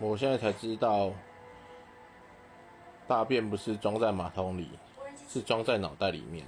我现在才知道大便不是装在马桶里是装在脑袋里面。